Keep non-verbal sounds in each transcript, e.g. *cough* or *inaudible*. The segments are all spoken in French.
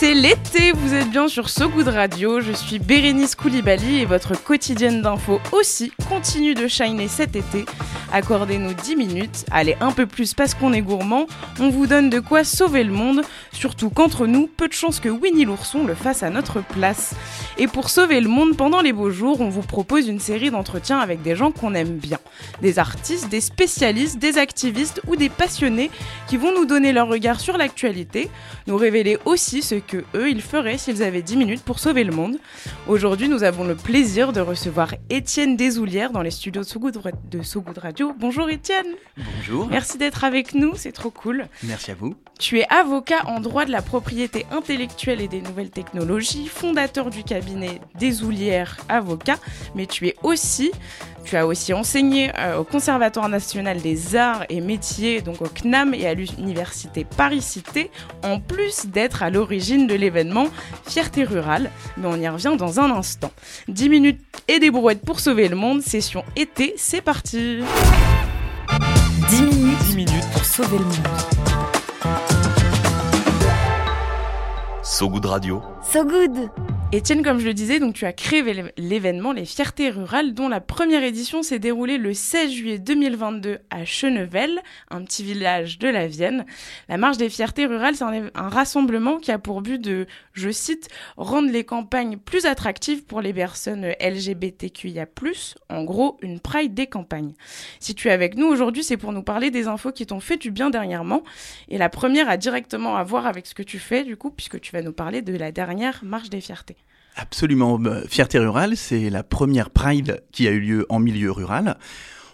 C'est l'été, vous êtes bien sur So Good Radio. Je suis Bérénice Koulibaly et votre quotidienne d'info aussi continue de shiner cet été Accordez-nous 10 minutes, allez un peu plus parce qu'on est gourmand, on vous donne de quoi sauver le monde, surtout qu'entre nous, peu de chances que Winnie l'ourson le fasse à notre place. Et pour sauver le monde pendant les beaux jours, on vous propose une série d'entretiens avec des gens qu'on aime bien. Des artistes, des spécialistes, des activistes ou des passionnés qui vont nous donner leur regard sur l'actualité, nous révéler aussi ce que eux ils feraient s'ils avaient 10 minutes pour sauver le monde. Aujourd'hui, nous avons le plaisir de recevoir Étienne Desoulières dans les studios de So Good Radio Bonjour Étienne. Bonjour. Merci d'être avec nous, c'est trop cool. Merci à vous. Tu es avocat en droit de la propriété intellectuelle et des nouvelles technologies, fondateur du cabinet des Oulières Avocats, mais tu es aussi tu as aussi enseigné euh, au Conservatoire national des arts et métiers, donc au CNAM et à l'Université Paris-Cité, en plus d'être à l'origine de l'événement Fierté rurale. Mais on y revient dans un instant. 10 minutes et des brouettes pour sauver le monde, session été, c'est parti 10 minutes, 10 minutes pour sauver le monde. So Good Radio. So Good Étienne, comme je le disais, donc tu as créé l'événement Les Fiertés Rurales, dont la première édition s'est déroulée le 16 juillet 2022 à Chenevel, un petit village de la Vienne. La marche des Fiertés Rurales, c'est un, un, rassemblement qui a pour but de, je cite, rendre les campagnes plus attractives pour les personnes LGBTQIA+, en gros, une pride des campagnes. Si tu es avec nous aujourd'hui, c'est pour nous parler des infos qui t'ont fait du bien dernièrement. Et la première a directement à voir avec ce que tu fais, du coup, puisque tu vas nous parler de la dernière marche des Fiertés. Absolument. Bah, Fierté rurale, c'est la première Pride qui a eu lieu en milieu rural.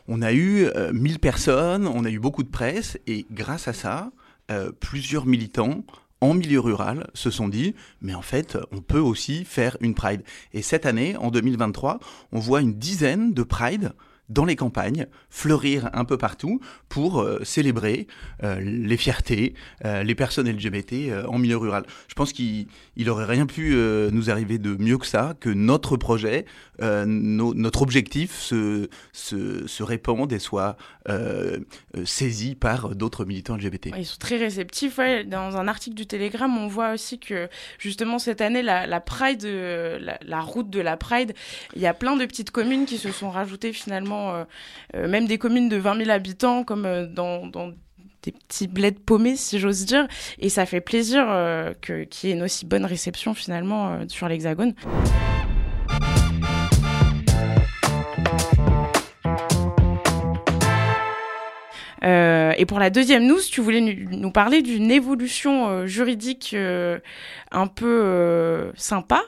On a eu 1000 euh, personnes, on a eu beaucoup de presse et grâce à ça, euh, plusieurs militants en milieu rural se sont dit, mais en fait, on peut aussi faire une Pride. Et cette année, en 2023, on voit une dizaine de Pride dans les campagnes, fleurir un peu partout pour euh, célébrer euh, les fiertés, euh, les personnes LGBT en milieu rural. Je pense qu'il aurait rien pu nous arriver de mieux que ça, que notre projet, notre objectif se, se, répande et soit saisi par d'autres militants LGBT. Ils sont très réceptifs. Dans un article du Télégramme, on voit aussi que justement cette année, la route de la Pride, il y a plein de petites communes qui se sont rajoutées finalement euh, euh, même des communes de 20 000 habitants, comme euh, dans, des petits bleds paumés, si j'ose dire. Et ça fait plaisir qu'il y ait une aussi bonne réception finalement sur l'Hexagone. et pour la deuxième news, tu voulais nous parler d'une évolution juridique un peu sympa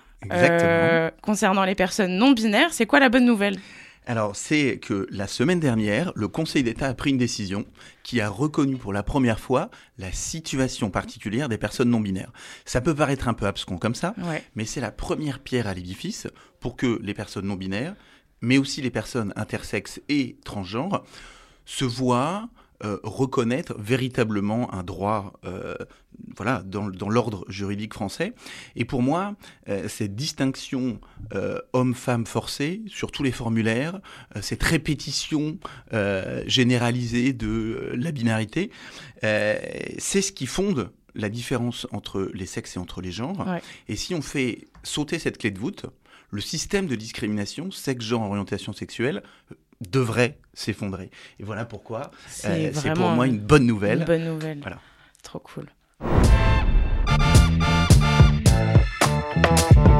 concernant les personnes non binaires. C'est quoi la bonne nouvelle? Alors, c'est que la semaine dernière, le Conseil d'État a pris une décision qui a reconnu pour la première fois la situation particulière des personnes non binaires. Ça peut paraître un peu abscon comme ça, mais c'est la première pierre à l'édifice pour que les personnes non binaires, mais aussi les personnes intersexes et transgenres, se voient euh, reconnaître véritablement un droit euh, voilà, dans, l'ordre juridique français. Et pour moi, euh, cette distinction homme-femme forcée sur tous les formulaires, cette répétition généralisée de la binarité, c'est ce qui fonde la différence entre les sexes et entre les genres. Et si on fait sauter cette clé de voûte, le système de discrimination, sexe, genre, orientation sexuelle, devrait s'effondrer. Et voilà pourquoi c'est euh, pour moi une bonne nouvelle. Une bonne nouvelle. Voilà. Trop cool. Thank you.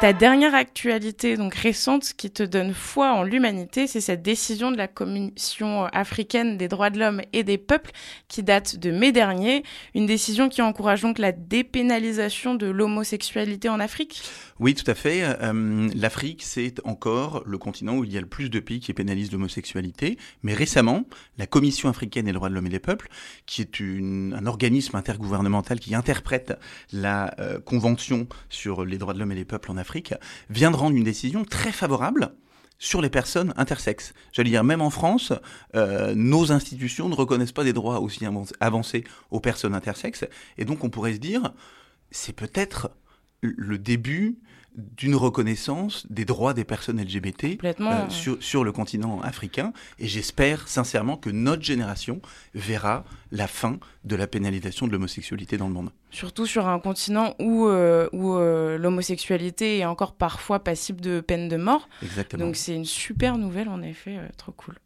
Ta dernière actualité, donc récente, qui te donne foi en l'humanité, c'est cette décision de la Commission africaine des droits de l'homme et des peuples qui date de mai dernier. Une décision qui encourage donc la dépénalisation de l'homosexualité en Afrique? Oui, tout à fait. Euh, L'Afrique, c'est encore le continent où il y a le plus de pays qui pénalisent l'homosexualité. Mais récemment, la Commission africaine des droits de l'homme et des peuples, qui est un organisme intergouvernemental qui interprète la euh, Convention sur les droits de l'homme et des peuples en Afrique, vient de rendre une décision très favorable sur les personnes intersexes. J'allais dire, même en France, euh, nos institutions ne reconnaissent pas des droits aussi avancés aux personnes intersexes. Et donc, on pourrait se dire, c'est peut-être le début d'une reconnaissance des droits des personnes LGBT euh, sur, sur, le continent africain. Et j'espère sincèrement que notre génération verra la fin de la pénalisation de l'homosexualité dans le monde. Surtout sur un continent où, euh, où euh, l'homosexualité est encore parfois passible de peine de mort. Exactement. Donc c'est une super nouvelle en effet, trop cool.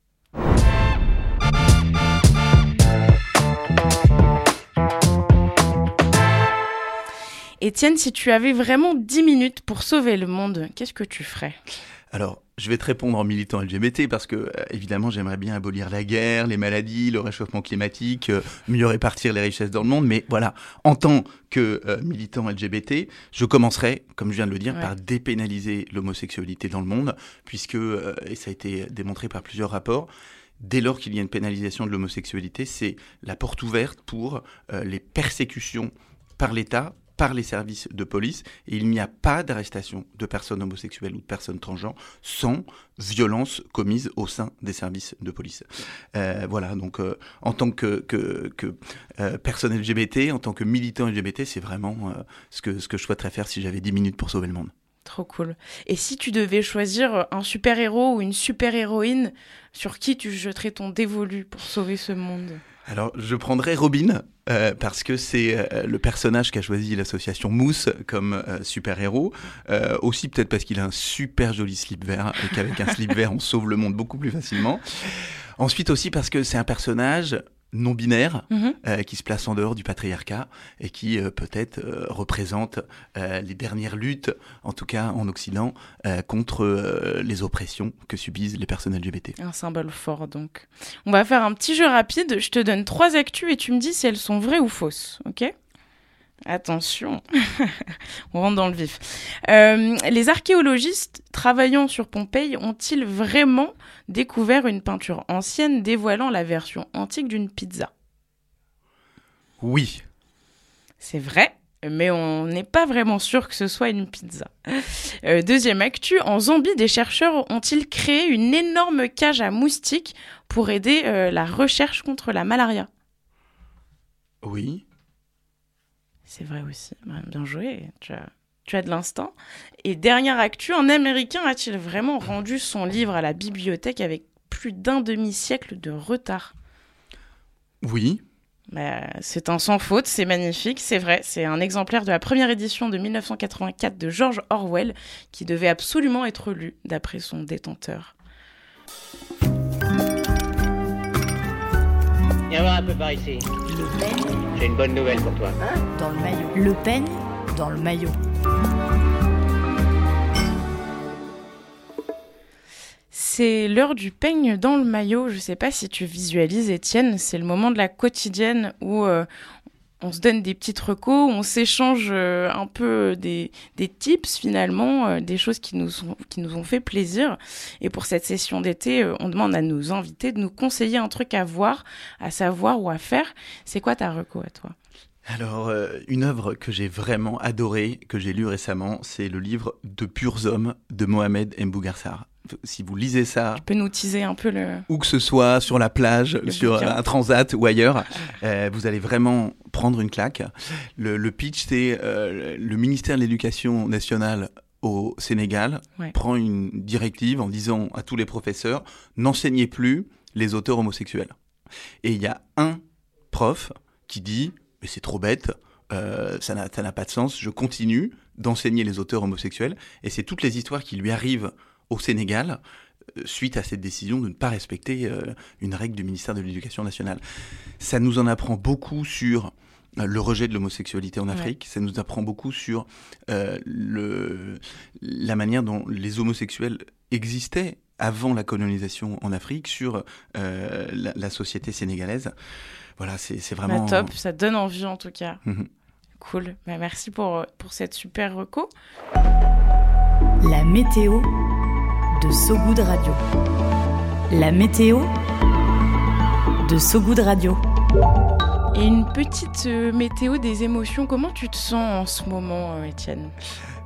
Étienne, si tu avais vraiment 10 minutes pour sauver le monde, qu'est-ce que tu ferais? Alors, je vais te répondre en militant LGBT parce que, euh, évidemment, j'aimerais bien abolir la guerre, les maladies, le réchauffement climatique, euh, mieux répartir les richesses dans le monde. Mais voilà, en tant que euh, militant LGBT, je commencerai, comme je viens de le dire, par dépénaliser l'homosexualité dans le monde, puisque, et ça a été démontré par plusieurs rapports, dès lors qu'il y a une pénalisation de l'homosexualité, c'est la porte ouverte pour les persécutions par l'État par les services de police et il n'y a pas d'arrestation de personnes homosexuelles ou de personnes transgenres sans violence commise au sein des services de police. Euh, voilà, donc euh, en tant que, que, que euh, personne LGBT, en tant que militant LGBT, c'est vraiment ce, que, ce que je souhaiterais faire si j'avais 10 minutes pour sauver le monde. Trop cool. Et si tu devais choisir un super-héros ou une super-héroïne, sur qui tu jeterais ton dévolu pour sauver ce monde? Alors, je prendrais Robin, euh, parce que c'est euh, le personnage qu'a choisi l'association Mousse comme euh, super-héros. aussi peut-être parce qu'il a un super joli slip vert, et qu'avec un *laughs* slip vert, on sauve le monde beaucoup plus facilement. Ensuite aussi parce que c'est un personnage non binaire mhm. euh, qui se place en dehors du patriarcat et qui euh, peut-être euh, représente les dernières luttes, en tout cas en Occident, contre les oppressions que subissent les personnes LGBT. Un symbole fort donc. On va faire un petit jeu rapide. Je te donne trois actus et tu me dis si elles sont vraies ou fausses, ok? Attention, *laughs* on rentre dans le vif. les archéologistes travaillant sur Pompéi ont-ils vraiment découvert une peinture ancienne dévoilant la version antique d'une pizza? Oui. C'est vrai, mais on n'est pas vraiment sûr que ce soit une pizza. Euh, deuxième actu, en Zambie, des chercheurs ont-ils créé une énorme cage à moustiques pour aider euh, la recherche contre la malaria? Oui. C'est vrai aussi. Bien joué. Tu as tu as de l'instant. Et dernière actu, un Américain a-t-il vraiment rendu son livre à la bibliothèque avec plus d'un demi-siècle de retard? Oui. Bah, c'est un sans faute, c'est magnifique, c'est vrai. C'est un exemplaire de la première édition de 1984 de George Orwell qui devait absolument être lu d'après son détenteur. Viens voir un peu par ici. Le J'ai une bonne nouvelle pour toi. Hein Dans le maillot. Le peigne dans le maillot. C'est l'heure du peigne dans le maillot. Je ne sais pas si tu visualises, Étienne. C'est le moment de la quotidienne où euh, on se donne des petites recos, on s'échange euh, un peu des, tips finalement, euh, des choses qui nous, qui nous ont fait plaisir. Et pour cette session d'été, on demande à nos invités de nous conseiller un truc à voir, à savoir ou à faire. C'est quoi ta reco à toi? Alors, euh, une œuvre que j'ai vraiment adorée, que j'ai lue récemment, c'est le livre De purs hommes de Mohamed Mbougarsar. Si vous lisez ça, tu peux nous teaser un peu le. Où que ce soit, sur la plage, sur un transat ou ailleurs, euh, vous allez vraiment prendre une claque. Le, pitch, c'est euh, le ministère de l'Éducation nationale au Sénégal prend une directive en disant à tous les professeurs n'enseignez plus les auteurs homosexuels. Et il y a un prof qui dit mais c'est trop bête, euh, ça n'a pas de sens, je continue d'enseigner les auteurs homosexuels, et c'est toutes les histoires qui lui arrivent au Sénégal euh, suite à cette décision de ne pas respecter euh, une règle du ministère de l'Éducation nationale. Ça nous en apprend beaucoup sur le rejet de l'homosexualité en Afrique. Ça nous apprend beaucoup sur le, la manière dont les homosexuels existaient avant la colonisation en Afrique, sur la, société sénégalaise. Voilà, c'est vraiment... Bah, top, ça donne envie en tout cas. Mhm. Cool, bah, merci pour, pour cette super reco. La météo de Sogoud Radio. La météo de Sogoud Radio. Et une petite euh, météo des émotions, comment tu te sens en ce moment, euh, Étienne?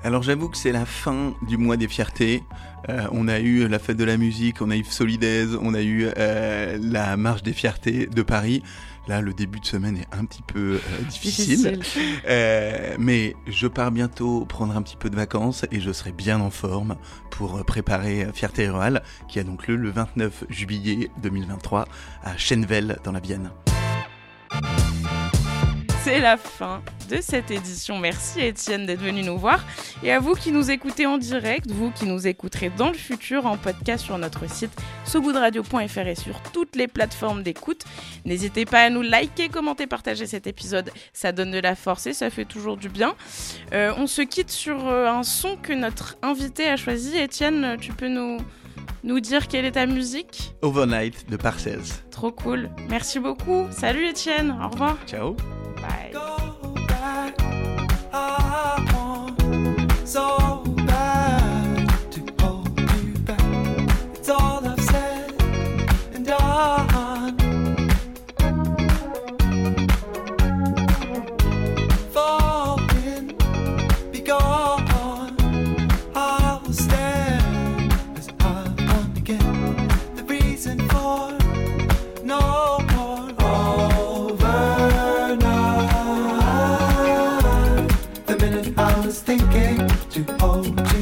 Alors j'avoue que c'est la fin du mois des fiertés. Euh, on a eu la fête de la musique, on a eu Solidaise, on a eu la marche des fiertés de Paris. Là, le début de semaine est un petit peu euh, *laughs* difficile. Euh, mais je pars bientôt prendre un petit peu de vacances et je serai bien en forme pour préparer Fierté Rurale, qui a donc lieu le 29 juillet 2023 à Chenvel dans la Vienne c'est la fin de cette édition. Merci Étienne d'être venu nous voir. Et à vous qui nous écoutez en direct, vous qui nous écouterez dans le futur en podcast sur notre site sogoodradio.fr et sur toutes les plateformes d'écoute. N'hésitez pas à nous liker, commenter, partager cet épisode. Ça donne de la force et ça fait toujours du bien. Euh, on se quitte sur euh, un son que notre invité a choisi. Étienne, tu peux nous nous dire quelle est ta musique? Overnight de Parcells. Trop cool. Merci beaucoup. Salut Étienne. Au revoir. Ciao. Bye.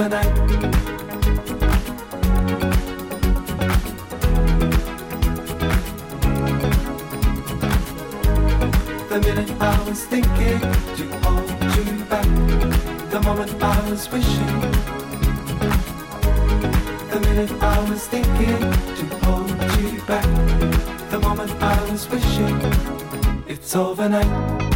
It's overnight. The minute I was thinking to hold you back, the moment I was wishing, the minute I was thinking to hold you back the moment I was wishing it's overnight.